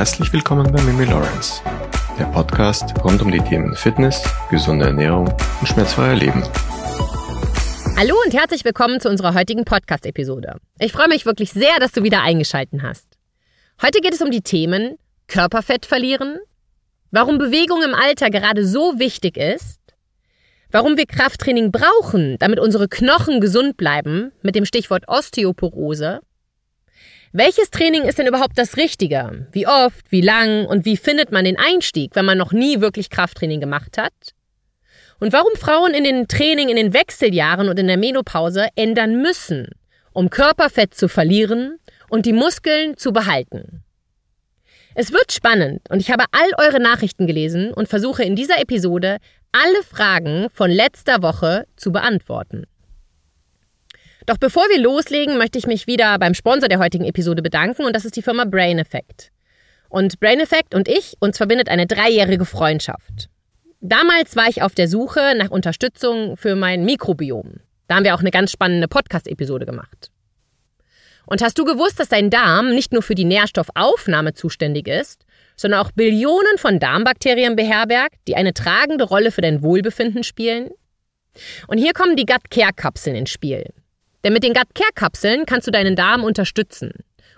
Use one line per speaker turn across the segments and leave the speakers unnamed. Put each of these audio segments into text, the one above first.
Herzlich willkommen bei Mimi Lawrence, der Podcast rund um die Themen Fitness, gesunde Ernährung und schmerzfreier Leben.
Hallo und herzlich willkommen zu unserer heutigen Podcast-Episode. Ich freue mich wirklich sehr, dass du wieder eingeschaltet hast. Heute geht es um die Themen Körperfett verlieren, warum Bewegung im Alter gerade so wichtig ist, warum wir Krafttraining brauchen, damit unsere Knochen gesund bleiben, mit dem Stichwort Osteoporose, welches Training ist denn überhaupt das Richtige? Wie oft, wie lang und wie findet man den Einstieg, wenn man noch nie wirklich Krafttraining gemacht hat? Und warum Frauen in den Training in den Wechseljahren und in der Menopause ändern müssen, um Körperfett zu verlieren und die Muskeln zu behalten. Es wird spannend und ich habe all eure Nachrichten gelesen und versuche in dieser Episode alle Fragen von letzter Woche zu beantworten. Doch bevor wir loslegen, möchte ich mich wieder beim Sponsor der heutigen Episode bedanken und das ist die Firma Brain Effect. Und Brain Effect und ich, uns verbindet eine dreijährige Freundschaft. Damals war ich auf der Suche nach Unterstützung für mein Mikrobiom. Da haben wir auch eine ganz spannende Podcast-Episode gemacht. Und hast du gewusst, dass dein Darm nicht nur für die Nährstoffaufnahme zuständig ist, sondern auch Billionen von Darmbakterien beherbergt, die eine tragende Rolle für dein Wohlbefinden spielen? Und hier kommen die Gut Care Kapseln ins Spiel. Denn mit den Gut Care Kapseln kannst du deinen Darm unterstützen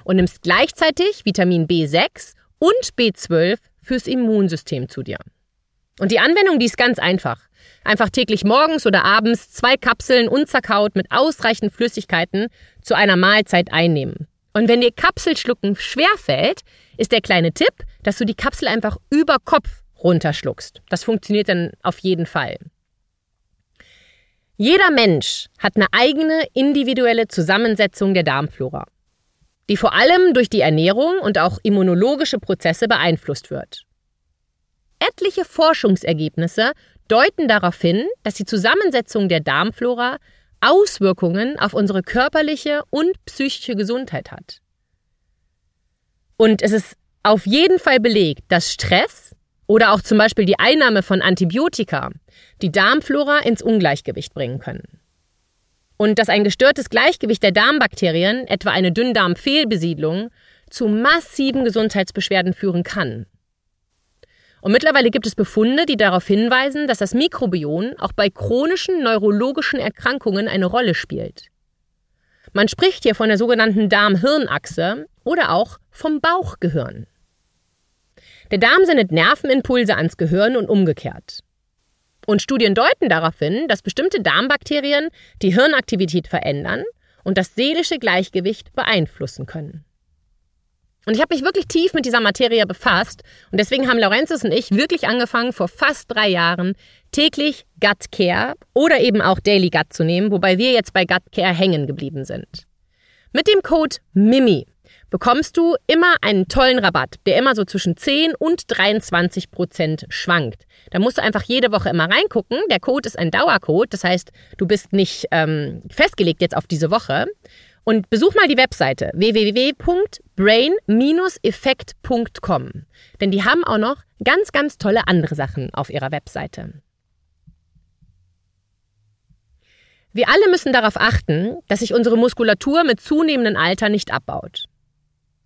und nimmst gleichzeitig Vitamin B6 und B12 fürs Immunsystem zu dir. Und die Anwendung, die ist ganz einfach. Einfach täglich morgens oder abends zwei Kapseln unzerkaut mit ausreichend Flüssigkeiten zu einer Mahlzeit einnehmen. Und wenn dir Kapselschlucken schwerfällt, ist der kleine Tipp, dass du die Kapsel einfach über Kopf runterschluckst. Das funktioniert dann auf jeden Fall. Jeder Mensch hat eine eigene individuelle Zusammensetzung der Darmflora, die vor allem durch die Ernährung und auch immunologische Prozesse beeinflusst wird. Etliche Forschungsergebnisse deuten darauf hin, dass die Zusammensetzung der Darmflora Auswirkungen auf unsere körperliche und psychische Gesundheit hat. Und es ist auf jeden Fall belegt, dass Stress oder auch zum Beispiel die Einnahme von Antibiotika die Darmflora ins Ungleichgewicht bringen können. Und dass ein gestörtes Gleichgewicht der Darmbakterien, etwa eine Dünndarmfehlbesiedlung, zu massiven Gesundheitsbeschwerden führen kann. Und mittlerweile gibt es Befunde, die darauf hinweisen, dass das Mikrobiom auch bei chronischen neurologischen Erkrankungen eine Rolle spielt. Man spricht hier von der sogenannten Darm-Hirn-Achse oder auch vom Bauchgehirn. Der Darm sendet Nervenimpulse ans Gehirn und umgekehrt. Und Studien deuten darauf hin, dass bestimmte Darmbakterien die Hirnaktivität verändern und das seelische Gleichgewicht beeinflussen können. Und ich habe mich wirklich tief mit dieser Materie befasst und deswegen haben Laurentius und ich wirklich angefangen, vor fast drei Jahren täglich Gut Care oder eben auch Daily Gut zu nehmen, wobei wir jetzt bei Gut Care hängen geblieben sind. Mit dem Code MIMI bekommst du immer einen tollen Rabatt, der immer so zwischen 10 und 23 Prozent schwankt. Da musst du einfach jede Woche immer reingucken. Der Code ist ein Dauercode, das heißt, du bist nicht ähm, festgelegt jetzt auf diese Woche. Und besuch mal die Webseite www.brain-effekt.com, denn die haben auch noch ganz, ganz tolle andere Sachen auf ihrer Webseite. Wir alle müssen darauf achten, dass sich unsere Muskulatur mit zunehmendem Alter nicht abbaut.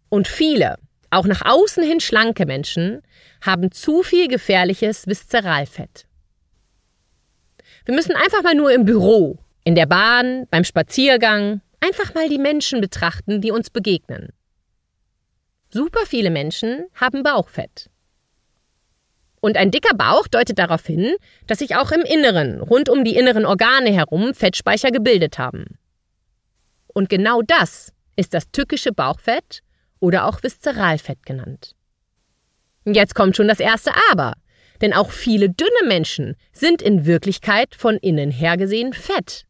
Und viele, auch nach außen hin schlanke Menschen, haben zu viel gefährliches Viszeralfett. Wir müssen einfach mal nur im Büro, in der Bahn, beim Spaziergang, einfach mal die Menschen betrachten, die uns begegnen. Super viele Menschen haben Bauchfett. Und ein dicker Bauch deutet darauf hin, dass sich auch im Inneren, rund um die inneren Organe herum, Fettspeicher gebildet haben. Und genau das ist das tückische Bauchfett oder auch Viszeralfett genannt. Jetzt kommt schon das erste Aber, denn auch viele dünne Menschen sind in Wirklichkeit von innen her gesehen fett.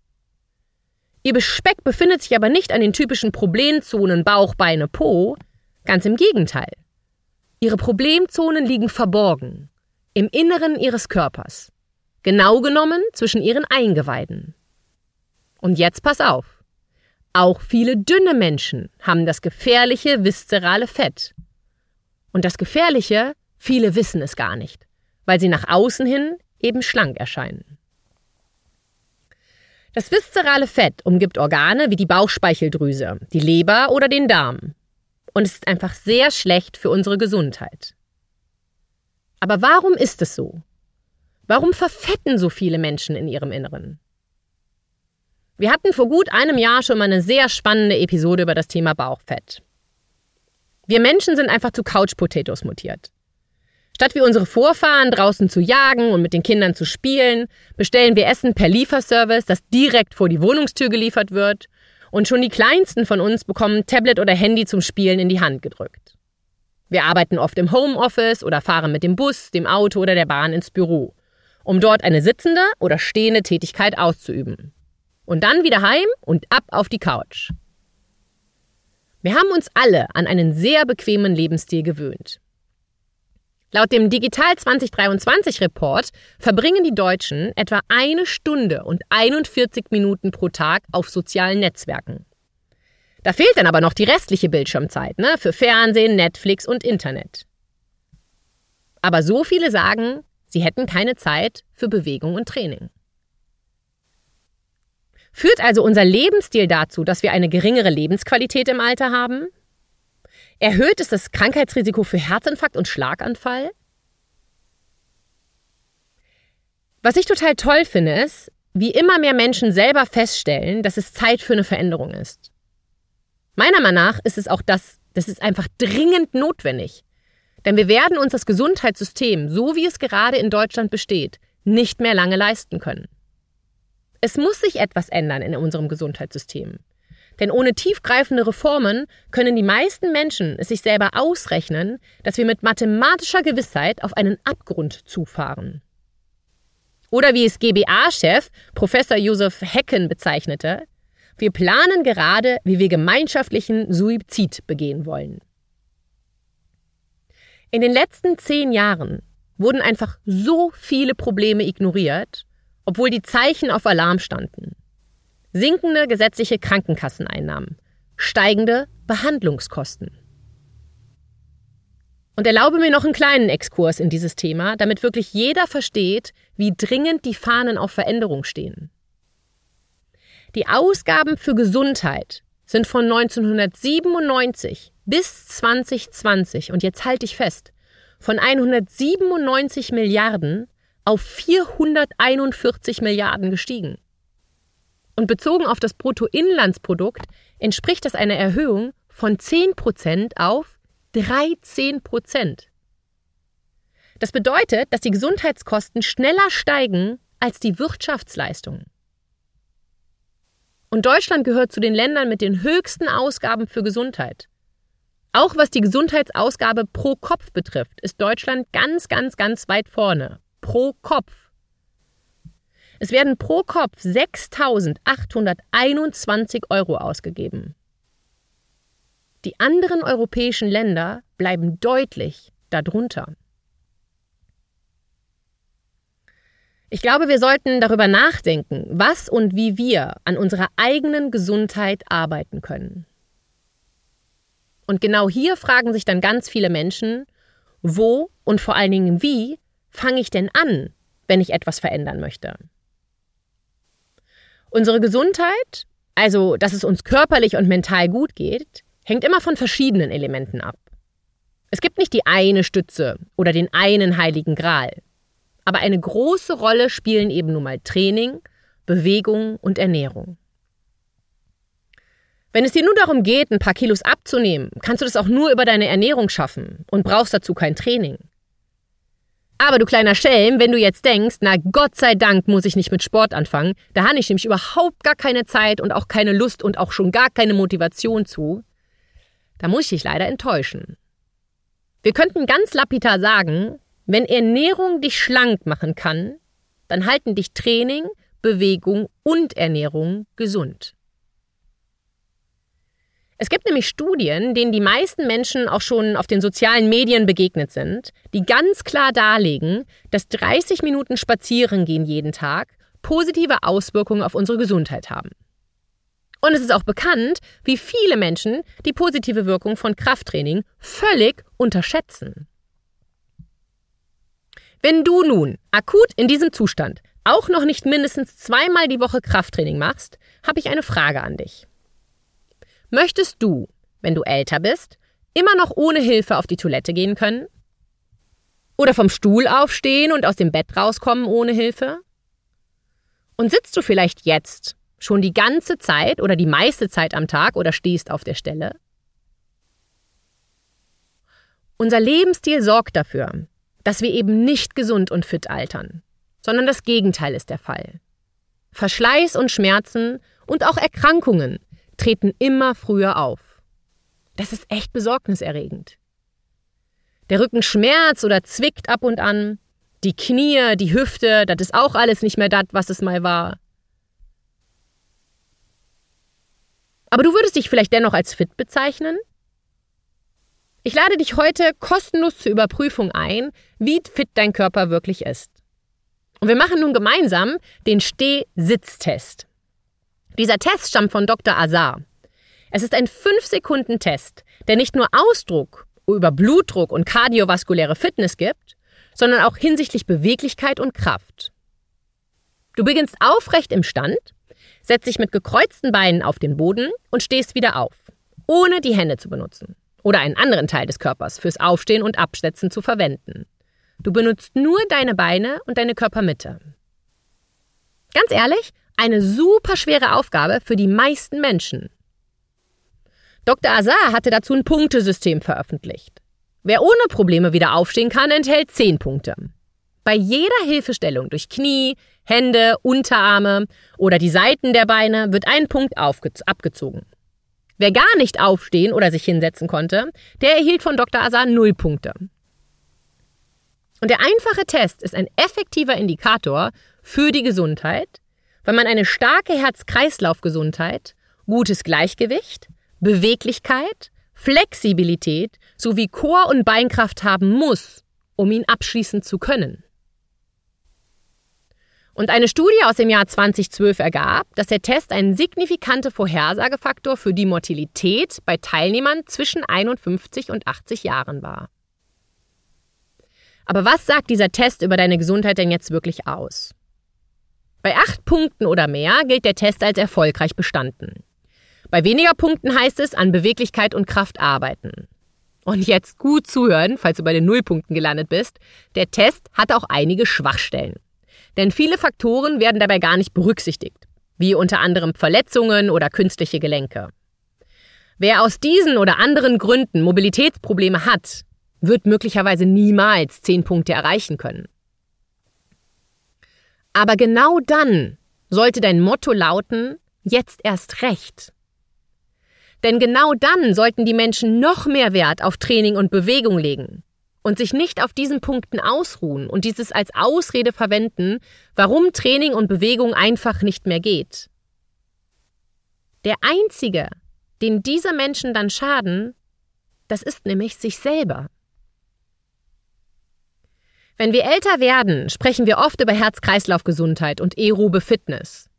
Ihr Bespeck befindet sich aber nicht an den typischen Problemzonen Bauch, Beine, Po, ganz im Gegenteil. Ihre Problemzonen liegen verborgen, im Inneren ihres Körpers, genau genommen zwischen ihren Eingeweiden. Und jetzt pass auf. Auch viele dünne Menschen haben das gefährliche viszerale Fett. Und das Gefährliche, viele wissen es gar nicht, weil sie nach außen hin eben schlank erscheinen. Das viszerale Fett umgibt Organe wie die Bauchspeicheldrüse, die Leber oder den Darm. und es ist einfach sehr schlecht für unsere Gesundheit. Aber warum ist es so? Warum verfetten so viele Menschen in ihrem Inneren? Wir hatten vor gut einem Jahr schon mal eine sehr spannende Episode über das Thema Bauchfett. Wir Menschen sind einfach zu Couch-Potatoes mutiert. Statt wie unsere Vorfahren draußen zu jagen und mit den Kindern zu spielen, bestellen wir Essen per Lieferservice, das direkt vor die Wohnungstür geliefert wird und schon die kleinsten von uns bekommen Tablet oder Handy zum Spielen in die Hand gedrückt. Wir arbeiten oft im Homeoffice oder fahren mit dem Bus, dem Auto oder der Bahn ins Büro, um dort eine sitzende oder stehende Tätigkeit auszuüben. Und dann wieder heim und ab auf die Couch. Wir haben uns alle an einen sehr bequemen Lebensstil gewöhnt. Laut dem Digital 2023 Report verbringen die Deutschen etwa eine Stunde und 41 Minuten pro Tag auf sozialen Netzwerken. Da fehlt dann aber noch die restliche Bildschirmzeit ne, für Fernsehen, Netflix und Internet. Aber so viele sagen, sie hätten keine Zeit für Bewegung und Training. Führt also unser Lebensstil dazu, dass wir eine geringere Lebensqualität im Alter haben? Erhöht es das Krankheitsrisiko für Herzinfarkt und Schlaganfall? Was ich total toll finde, ist, wie immer mehr Menschen selber feststellen, dass es Zeit für eine Veränderung ist. Meiner Meinung nach ist es auch das, das ist einfach dringend notwendig. Denn wir werden uns das Gesundheitssystem, so wie es gerade in Deutschland besteht, nicht mehr lange leisten können. Es muss sich etwas ändern in unserem Gesundheitssystem. Denn ohne tiefgreifende Reformen können die meisten Menschen es sich selber ausrechnen, dass wir mit mathematischer Gewissheit auf einen Abgrund zufahren. Oder wie es GBA-Chef Professor Josef Hecken bezeichnete, wir planen gerade, wie wir gemeinschaftlichen Suizid begehen wollen. In den letzten zehn Jahren wurden einfach so viele Probleme ignoriert, obwohl die Zeichen auf Alarm standen sinkende gesetzliche Krankenkasseneinnahmen, steigende Behandlungskosten. Und erlaube mir noch einen kleinen Exkurs in dieses Thema, damit wirklich jeder versteht, wie dringend die Fahnen auf Veränderung stehen. Die Ausgaben für Gesundheit sind von 1997 bis 2020, und jetzt halte ich fest, von 197 Milliarden auf 441 Milliarden gestiegen. Und bezogen auf das Bruttoinlandsprodukt entspricht das einer Erhöhung von 10% auf 13%. Das bedeutet, dass die Gesundheitskosten schneller steigen als die Wirtschaftsleistungen. Und Deutschland gehört zu den Ländern mit den höchsten Ausgaben für Gesundheit. Auch was die Gesundheitsausgabe pro Kopf betrifft, ist Deutschland ganz, ganz, ganz weit vorne. Pro Kopf. Es werden pro Kopf 6.821 Euro ausgegeben. Die anderen europäischen Länder bleiben deutlich darunter. Ich glaube, wir sollten darüber nachdenken, was und wie wir an unserer eigenen Gesundheit arbeiten können. Und genau hier fragen sich dann ganz viele Menschen, wo und vor allen Dingen wie fange ich denn an, wenn ich etwas verändern möchte? Unsere Gesundheit, also dass es uns körperlich und mental gut geht, hängt immer von verschiedenen Elementen ab. Es gibt nicht die eine Stütze oder den einen heiligen Gral. Aber eine große Rolle spielen eben nun mal Training, Bewegung und Ernährung. Wenn es dir nur darum geht, ein paar Kilos abzunehmen, kannst du das auch nur über deine Ernährung schaffen und brauchst dazu kein Training. Aber du kleiner Schelm, wenn du jetzt denkst, na Gott sei Dank muss ich nicht mit Sport anfangen, da habe ich nämlich überhaupt gar keine Zeit und auch keine Lust und auch schon gar keine Motivation zu, da muss ich dich leider enttäuschen. Wir könnten ganz lapidar sagen, wenn Ernährung dich schlank machen kann, dann halten dich Training, Bewegung und Ernährung gesund. Es gibt nämlich Studien, denen die meisten Menschen auch schon auf den sozialen Medien begegnet sind, die ganz klar darlegen, dass 30 Minuten Spazierengehen jeden Tag positive Auswirkungen auf unsere Gesundheit haben. Und es ist auch bekannt, wie viele Menschen die positive Wirkung von Krafttraining völlig unterschätzen. Wenn du nun akut in diesem Zustand auch noch nicht mindestens zweimal die Woche Krafttraining machst, habe ich eine Frage an dich. Möchtest du, wenn du älter bist, immer noch ohne Hilfe auf die Toilette gehen können? Oder vom Stuhl aufstehen und aus dem Bett rauskommen ohne Hilfe? Und sitzt du vielleicht jetzt schon die ganze Zeit oder die meiste Zeit am Tag oder stehst auf der Stelle? Unser Lebensstil sorgt dafür, dass wir eben nicht gesund und fit altern, sondern das Gegenteil ist der Fall. Verschleiß und Schmerzen und auch Erkrankungen treten immer früher auf. Das ist echt besorgniserregend. Der Rücken schmerzt oder zwickt ab und an, die Knie, die Hüfte, das ist auch alles nicht mehr das, was es mal war. Aber du würdest dich vielleicht dennoch als fit bezeichnen? Ich lade dich heute kostenlos zur Überprüfung ein, wie fit dein Körper wirklich ist. Und wir machen nun gemeinsam den Steh-Sitz-Test. Dieser Test stammt von Dr. Azar. Es ist ein 5-Sekunden-Test, der nicht nur Ausdruck über Blutdruck und kardiovaskuläre Fitness gibt, sondern auch hinsichtlich Beweglichkeit und Kraft. Du beginnst aufrecht im Stand, setzt dich mit gekreuzten Beinen auf den Boden und stehst wieder auf, ohne die Hände zu benutzen oder einen anderen Teil des Körpers fürs Aufstehen und Absetzen zu verwenden. Du benutzt nur deine Beine und deine Körpermitte. Ganz ehrlich, eine super schwere Aufgabe für die meisten Menschen. Dr. Azar hatte dazu ein Punktesystem veröffentlicht. Wer ohne Probleme wieder aufstehen kann, enthält 10 Punkte. Bei jeder Hilfestellung durch Knie, Hände, Unterarme oder die Seiten der Beine wird ein Punkt abgezogen. Wer gar nicht aufstehen oder sich hinsetzen konnte, der erhielt von Dr. Azar null Punkte. Und der einfache Test ist ein effektiver Indikator für die Gesundheit, weil man eine starke Herz-Kreislauf-Gesundheit, gutes Gleichgewicht, Beweglichkeit, Flexibilität sowie Chor- und Beinkraft haben muss, um ihn abschließen zu können. Und eine Studie aus dem Jahr 2012 ergab, dass der Test ein signifikante Vorhersagefaktor für die Mortalität bei Teilnehmern zwischen 51 und 80 Jahren war. Aber was sagt dieser Test über deine Gesundheit denn jetzt wirklich aus? Bei acht Punkten oder mehr gilt der Test als erfolgreich bestanden. Bei weniger Punkten heißt es an Beweglichkeit und Kraft arbeiten. Und jetzt gut zuhören, falls du bei den Nullpunkten gelandet bist. Der Test hat auch einige Schwachstellen. Denn viele Faktoren werden dabei gar nicht berücksichtigt, wie unter anderem Verletzungen oder künstliche Gelenke. Wer aus diesen oder anderen Gründen Mobilitätsprobleme hat, wird möglicherweise niemals zehn Punkte erreichen können. Aber genau dann sollte dein Motto lauten, jetzt erst recht. Denn genau dann sollten die Menschen noch mehr Wert auf Training und Bewegung legen und sich nicht auf diesen Punkten ausruhen und dieses als Ausrede verwenden, warum Training und Bewegung einfach nicht mehr geht. Der einzige, den diese Menschen dann schaden, das ist nämlich sich selber. Wenn wir älter werden, sprechen wir oft über Herz-Kreislauf-Gesundheit und aerobe Fitness.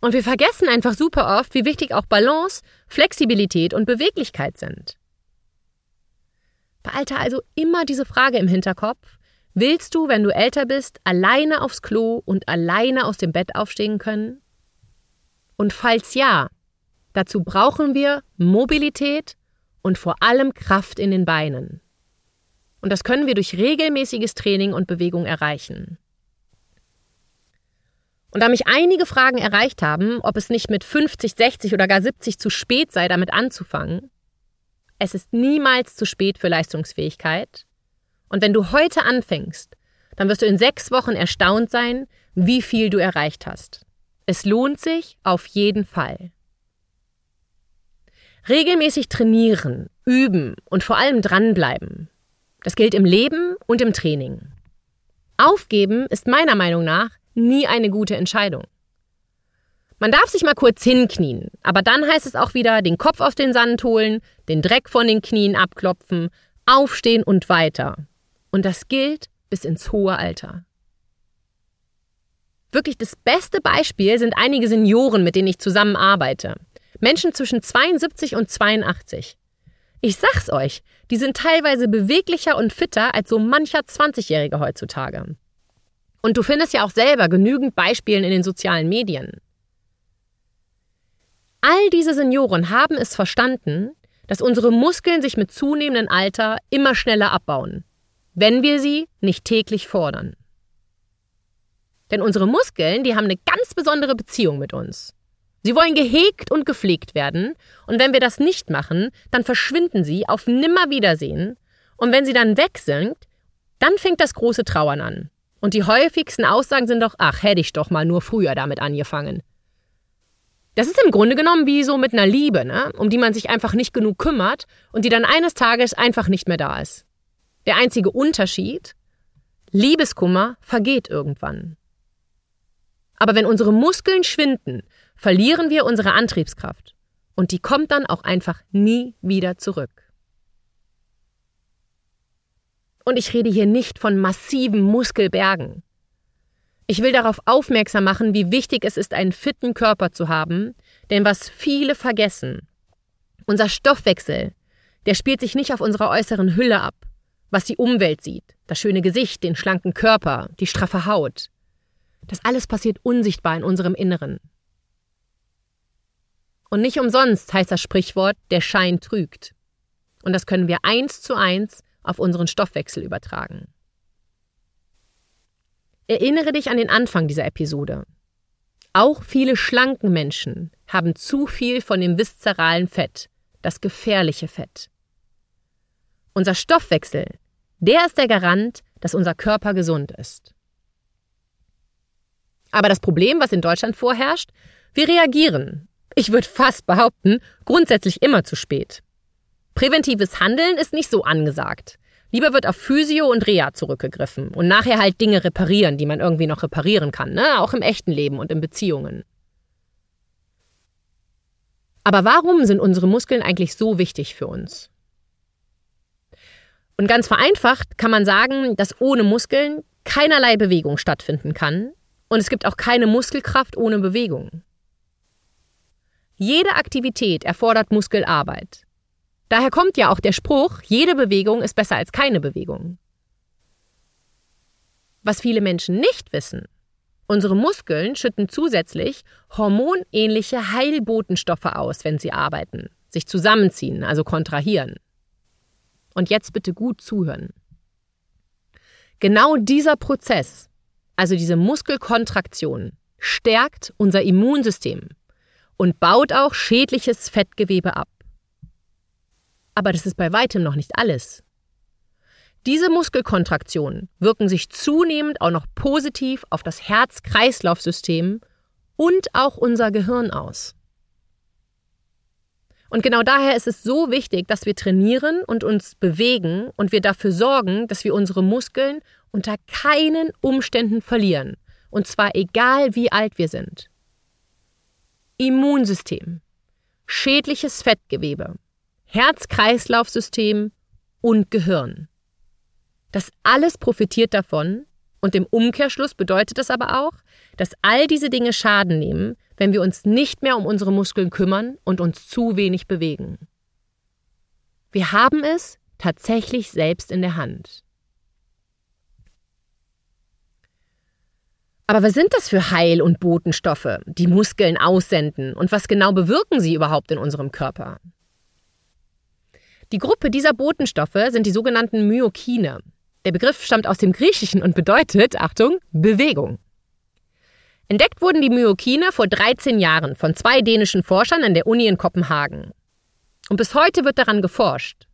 Und wir vergessen einfach super oft, wie wichtig auch Balance, Flexibilität und Beweglichkeit sind. Behalte also immer diese Frage im Hinterkopf. Willst du, wenn du älter bist, alleine aufs Klo und alleine aus dem Bett aufstehen können? Und falls ja, dazu brauchen wir Mobilität und vor allem Kraft in den Beinen. Und das können wir durch regelmäßiges Training und Bewegung erreichen. Und da mich einige Fragen erreicht haben, ob es nicht mit 50, 60 oder gar 70 zu spät sei, damit anzufangen, es ist niemals zu spät für Leistungsfähigkeit. Und wenn du heute anfängst, dann wirst du in sechs Wochen erstaunt sein, wie viel du erreicht hast. Es lohnt sich auf jeden Fall. Regelmäßig trainieren, üben und vor allem dranbleiben. Das gilt im Leben und im Training. Aufgeben ist meiner Meinung nach nie eine gute Entscheidung. Man darf sich mal kurz hinknien, aber dann heißt es auch wieder den Kopf auf den Sand holen, den Dreck von den Knien abklopfen, aufstehen und weiter. Und das gilt bis ins hohe Alter. Wirklich das beste Beispiel sind einige Senioren, mit denen ich zusammenarbeite. Menschen zwischen 72 und 82. Ich sag's euch, die sind teilweise beweglicher und fitter als so mancher 20-Jährige heutzutage. Und du findest ja auch selber genügend Beispiele in den sozialen Medien. All diese Senioren haben es verstanden, dass unsere Muskeln sich mit zunehmendem Alter immer schneller abbauen, wenn wir sie nicht täglich fordern. Denn unsere Muskeln, die haben eine ganz besondere Beziehung mit uns. Sie wollen gehegt und gepflegt werden, und wenn wir das nicht machen, dann verschwinden sie auf Nimmerwiedersehen, und wenn sie dann weg sind, dann fängt das große Trauern an. Und die häufigsten Aussagen sind doch, ach, hätte ich doch mal nur früher damit angefangen. Das ist im Grunde genommen wie so mit einer Liebe, ne? um die man sich einfach nicht genug kümmert und die dann eines Tages einfach nicht mehr da ist. Der einzige Unterschied, Liebeskummer vergeht irgendwann. Aber wenn unsere Muskeln schwinden, verlieren wir unsere Antriebskraft. Und die kommt dann auch einfach nie wieder zurück. Und ich rede hier nicht von massiven Muskelbergen. Ich will darauf aufmerksam machen, wie wichtig es ist, einen fitten Körper zu haben, denn was viele vergessen, unser Stoffwechsel, der spielt sich nicht auf unserer äußeren Hülle ab, was die Umwelt sieht, das schöne Gesicht, den schlanken Körper, die straffe Haut. Das alles passiert unsichtbar in unserem Inneren. Und nicht umsonst heißt das Sprichwort, der Schein trügt. Und das können wir eins zu eins auf unseren Stoffwechsel übertragen. Erinnere dich an den Anfang dieser Episode. Auch viele schlanken Menschen haben zu viel von dem viszeralen Fett, das gefährliche Fett. Unser Stoffwechsel, der ist der Garant, dass unser Körper gesund ist. Aber das Problem, was in Deutschland vorherrscht, wir reagieren, ich würde fast behaupten, grundsätzlich immer zu spät. Präventives Handeln ist nicht so angesagt. Lieber wird auf Physio und Reha zurückgegriffen und nachher halt Dinge reparieren, die man irgendwie noch reparieren kann, ne? auch im echten Leben und in Beziehungen. Aber warum sind unsere Muskeln eigentlich so wichtig für uns? Und ganz vereinfacht kann man sagen, dass ohne Muskeln keinerlei Bewegung stattfinden kann und es gibt auch keine Muskelkraft ohne Bewegung. Jede Aktivität erfordert Muskelarbeit. Daher kommt ja auch der Spruch, jede Bewegung ist besser als keine Bewegung. Was viele Menschen nicht wissen, unsere Muskeln schütten zusätzlich hormonähnliche Heilbotenstoffe aus, wenn sie arbeiten, sich zusammenziehen, also kontrahieren. Und jetzt bitte gut zuhören. Genau dieser Prozess, also diese Muskelkontraktion, stärkt unser Immunsystem und baut auch schädliches Fettgewebe ab. Aber das ist bei weitem noch nicht alles. Diese Muskelkontraktionen wirken sich zunehmend auch noch positiv auf das Herz-Kreislauf-System und auch unser Gehirn aus. Und genau daher ist es so wichtig, dass wir trainieren und uns bewegen und wir dafür sorgen, dass wir unsere Muskeln unter keinen Umständen verlieren. Und zwar egal wie alt wir sind. Immunsystem, schädliches Fettgewebe, Herz-Kreislauf-System und Gehirn. Das alles profitiert davon und im Umkehrschluss bedeutet das aber auch, dass all diese Dinge Schaden nehmen, wenn wir uns nicht mehr um unsere Muskeln kümmern und uns zu wenig bewegen. Wir haben es tatsächlich selbst in der Hand. Aber was sind das für Heil- und Botenstoffe, die Muskeln aussenden und was genau bewirken sie überhaupt in unserem Körper? Die Gruppe dieser Botenstoffe sind die sogenannten Myokine. Der Begriff stammt aus dem Griechischen und bedeutet, Achtung, Bewegung. Entdeckt wurden die Myokine vor 13 Jahren von zwei dänischen Forschern an der Uni in Kopenhagen. Und bis heute wird daran geforscht.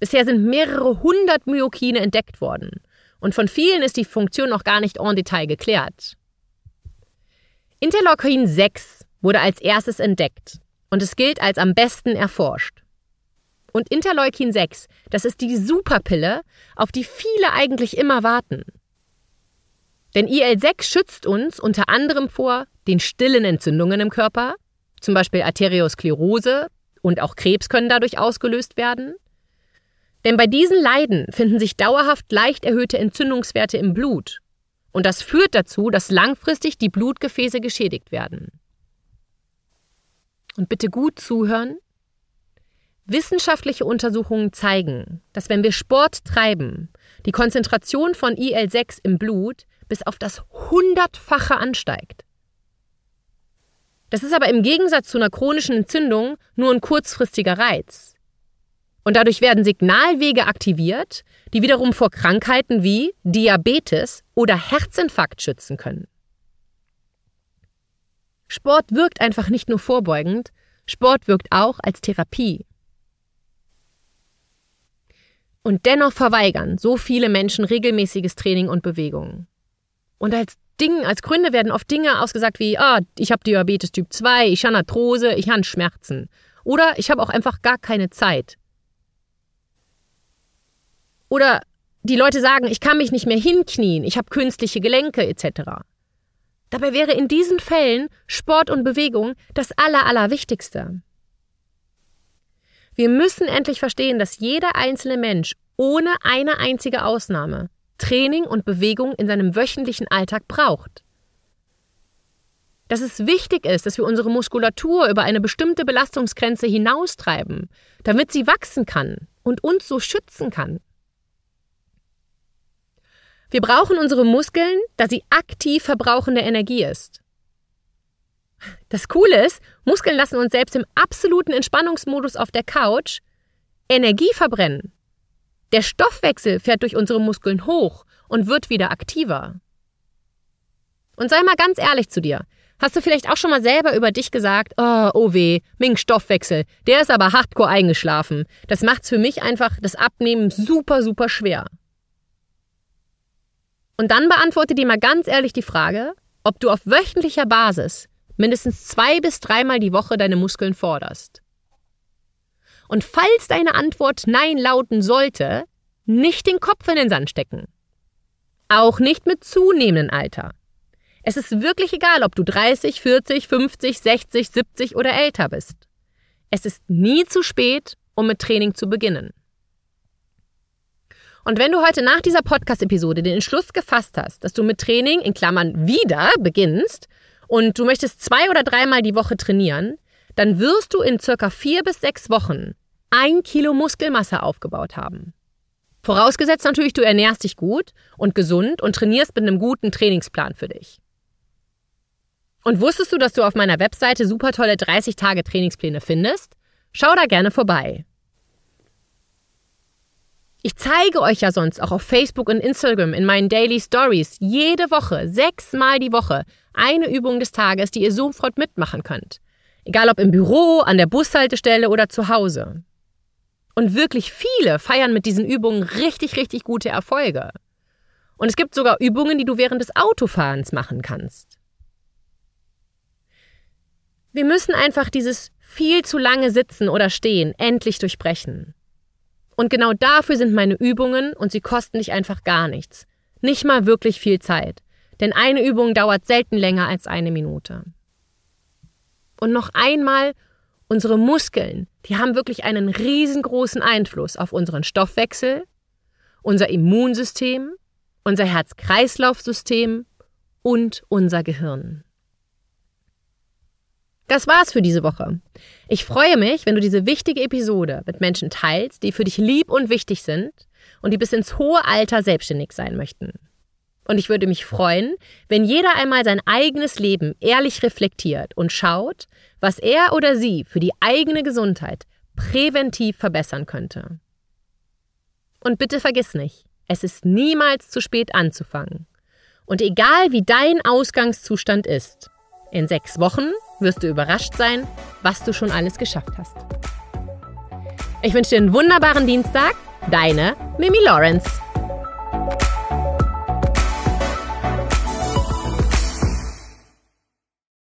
Bisher sind mehrere hundert Myokine entdeckt worden und von vielen ist die Funktion noch gar nicht en Detail geklärt. Interleukin 6 wurde als erstes entdeckt und es gilt als am besten erforscht. Und Interleukin 6, das ist die Superpille, auf die viele eigentlich immer warten. Denn IL-6 schützt uns unter anderem vor den stillen Entzündungen im Körper, zum Beispiel Arteriosklerose und auch Krebs können dadurch ausgelöst werden, denn bei diesen Leiden finden sich dauerhaft leicht erhöhte Entzündungswerte im Blut. Und das führt dazu, dass langfristig die Blutgefäße geschädigt werden. Und bitte gut zuhören. Wissenschaftliche Untersuchungen zeigen, dass wenn wir Sport treiben, die Konzentration von IL-6 im Blut bis auf das hundertfache ansteigt. Das ist aber im Gegensatz zu einer chronischen Entzündung nur ein kurzfristiger Reiz. Und dadurch werden Signalwege aktiviert, die wiederum vor Krankheiten wie Diabetes oder Herzinfarkt schützen können. Sport wirkt einfach nicht nur vorbeugend, Sport wirkt auch als Therapie. Und dennoch verweigern so viele Menschen regelmäßiges Training und Bewegung. Und als Ding, als Gründe werden oft Dinge ausgesagt wie, ah, ich habe Diabetes Typ 2, ich habe Arthrose, ich habe Schmerzen. Oder ich habe auch einfach gar keine Zeit. Oder die Leute sagen, ich kann mich nicht mehr hinknien, ich habe künstliche Gelenke etc. Dabei wäre in diesen Fällen Sport und Bewegung das Aller, Allerwichtigste. Wir müssen endlich verstehen, dass jeder einzelne Mensch ohne eine einzige Ausnahme Training und Bewegung in seinem wöchentlichen Alltag braucht. Dass es wichtig ist, dass wir unsere Muskulatur über eine bestimmte Belastungsgrenze hinaustreiben, damit sie wachsen kann und uns so schützen kann. Wir brauchen unsere Muskeln, da sie aktiv verbrauchende Energie ist. Das Coole ist, Muskeln lassen uns selbst im absoluten Entspannungsmodus auf der Couch Energie verbrennen. Der Stoffwechsel fährt durch unsere Muskeln hoch und wird wieder aktiver. Und sei mal ganz ehrlich zu dir. Hast du vielleicht auch schon mal selber über dich gesagt, oh, oh weh, Ming Stoffwechsel, der ist aber hardcore eingeschlafen. Das macht's für mich einfach das Abnehmen super, super schwer. Und dann beantworte dir mal ganz ehrlich die Frage, ob du auf wöchentlicher Basis mindestens zwei bis dreimal die Woche deine Muskeln forderst. Und falls deine Antwort Nein lauten sollte, nicht den Kopf in den Sand stecken. Auch nicht mit zunehmendem Alter. Es ist wirklich egal, ob du 30, 40, 50, 60, 70 oder älter bist. Es ist nie zu spät, um mit Training zu beginnen. Und wenn du heute nach dieser Podcast-Episode den Entschluss gefasst hast, dass du mit Training in Klammern wieder beginnst und du möchtest zwei oder dreimal die Woche trainieren, dann wirst du in circa vier bis sechs Wochen ein Kilo Muskelmasse aufgebaut haben. Vorausgesetzt natürlich, du ernährst dich gut und gesund und trainierst mit einem guten Trainingsplan für dich. Und wusstest du, dass du auf meiner Webseite super tolle 30 Tage Trainingspläne findest? Schau da gerne vorbei. Ich zeige euch ja sonst auch auf Facebook und Instagram in meinen Daily Stories jede Woche, sechsmal die Woche, eine Übung des Tages, die ihr sofort mitmachen könnt. Egal ob im Büro, an der Bushaltestelle oder zu Hause. Und wirklich viele feiern mit diesen Übungen richtig, richtig gute Erfolge. Und es gibt sogar Übungen, die du während des Autofahrens machen kannst. Wir müssen einfach dieses viel zu lange Sitzen oder Stehen endlich durchbrechen. Und genau dafür sind meine Übungen und sie kosten dich einfach gar nichts. Nicht mal wirklich viel Zeit. Denn eine Übung dauert selten länger als eine Minute. Und noch einmal Unsere Muskeln, die haben wirklich einen riesengroßen Einfluss auf unseren Stoffwechsel, unser Immunsystem, unser Herz-Kreislauf-System und unser Gehirn. Das war's für diese Woche. Ich freue mich, wenn du diese wichtige Episode mit Menschen teilst, die für dich lieb und wichtig sind und die bis ins hohe Alter selbstständig sein möchten. Und ich würde mich freuen, wenn jeder einmal sein eigenes Leben ehrlich reflektiert und schaut, was er oder sie für die eigene Gesundheit präventiv verbessern könnte. Und bitte vergiss nicht, es ist niemals zu spät anzufangen. Und egal wie dein Ausgangszustand ist, in sechs Wochen wirst du überrascht sein, was du schon alles geschafft hast. Ich wünsche dir einen wunderbaren Dienstag. Deine Mimi Lawrence.